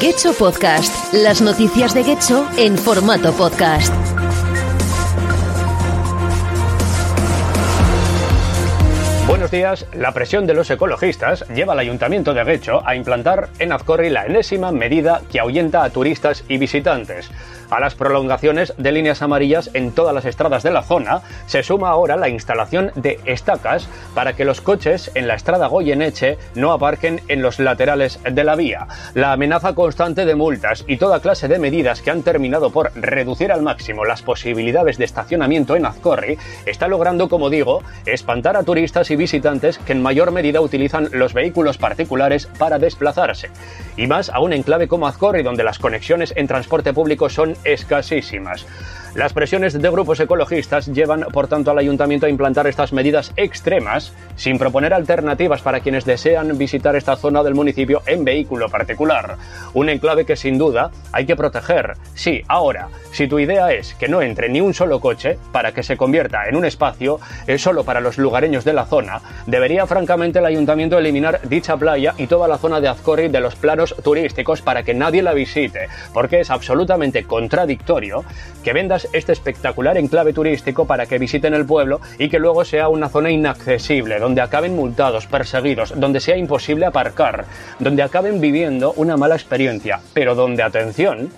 Getxo Podcast, las noticias de Getxo en formato podcast. Buenos días. La presión de los ecologistas lleva al Ayuntamiento de Guecho a implantar en Azcorri la enésima medida que ahuyenta a turistas y visitantes. A las prolongaciones de líneas amarillas en todas las estradas de la zona se suma ahora la instalación de estacas para que los coches en la estrada Goyeneche no aparquen en los laterales de la vía. La amenaza constante de multas y toda clase de medidas que han terminado por reducir al máximo las posibilidades de estacionamiento en Azcorri está logrando, como digo, espantar a turistas y visitantes que en mayor medida utilizan los vehículos particulares para desplazarse. Y más a un enclave como Azcorri, donde las conexiones en transporte público son escasísimas. Las presiones de grupos ecologistas llevan, por tanto, al ayuntamiento a implantar estas medidas extremas sin proponer alternativas para quienes desean visitar esta zona del municipio en vehículo particular. Un enclave que sin duda hay que proteger. Sí, ahora, si tu idea es que no entre ni un solo coche para que se convierta en un espacio eh, solo para los lugareños de la zona, debería francamente el ayuntamiento eliminar dicha playa y toda la zona de Azcori de los planos turísticos para que nadie la visite, porque es absolutamente contradictorio que vendas este espectacular enclave turístico para que visiten el pueblo y que luego sea una zona inaccesible, donde acaben multados, perseguidos, donde sea imposible aparcar, donde acaben viviendo una mala experiencia, pero donde, atención,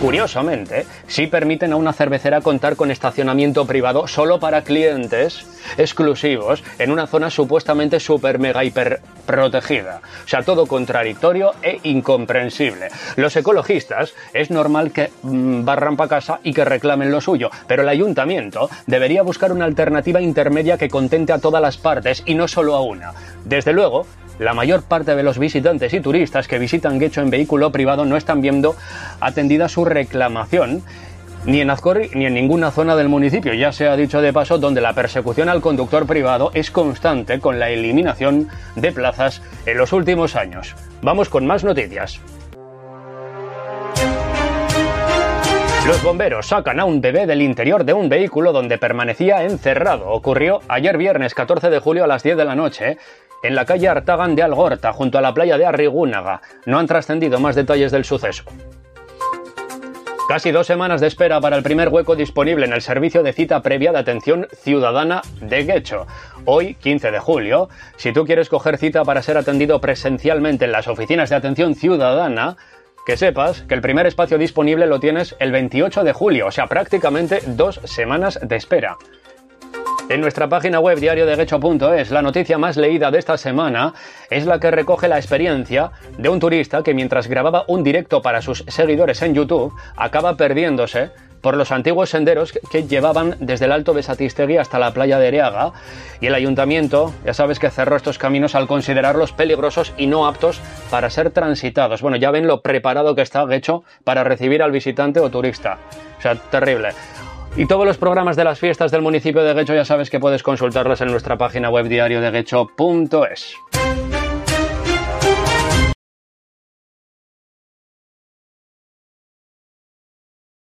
Curiosamente, sí permiten a una cervecera contar con estacionamiento privado solo para clientes exclusivos en una zona supuestamente super mega hiper protegida. O sea, todo contradictorio e incomprensible. Los ecologistas es normal que mm, barran para casa y que reclamen lo suyo, pero el ayuntamiento debería buscar una alternativa intermedia que contente a todas las partes y no solo a una. Desde luego, la mayor parte de los visitantes y turistas que visitan Guecho en vehículo privado no están viendo atendida su reclamación ni en Azcorri ni en ninguna zona del municipio, ya se ha dicho de paso, donde la persecución al conductor privado es constante con la eliminación de plazas en los últimos años. Vamos con más noticias. Los bomberos sacan a un bebé del interior de un vehículo donde permanecía encerrado. Ocurrió ayer viernes 14 de julio a las 10 de la noche en la calle Artagan de Algorta, junto a la playa de Arrigúnaga. No han trascendido más detalles del suceso. Casi dos semanas de espera para el primer hueco disponible en el servicio de cita previa de atención ciudadana de Guecho. Hoy, 15 de julio, si tú quieres coger cita para ser atendido presencialmente en las oficinas de atención ciudadana, que sepas que el primer espacio disponible lo tienes el 28 de julio, o sea, prácticamente dos semanas de espera. En nuestra página web diariodeguecho.es, la noticia más leída de esta semana es la que recoge la experiencia de un turista que mientras grababa un directo para sus seguidores en YouTube, acaba perdiéndose por los antiguos senderos que llevaban desde el Alto de Satistegui hasta la playa de Ereaga y el ayuntamiento, ya sabes que cerró estos caminos al considerarlos peligrosos y no aptos para ser transitados. Bueno, ya ven lo preparado que está Guecho para recibir al visitante o turista. O sea, terrible. Y todos los programas de las fiestas del municipio de Guecho ya sabes que puedes consultarlos en nuestra página web diario de.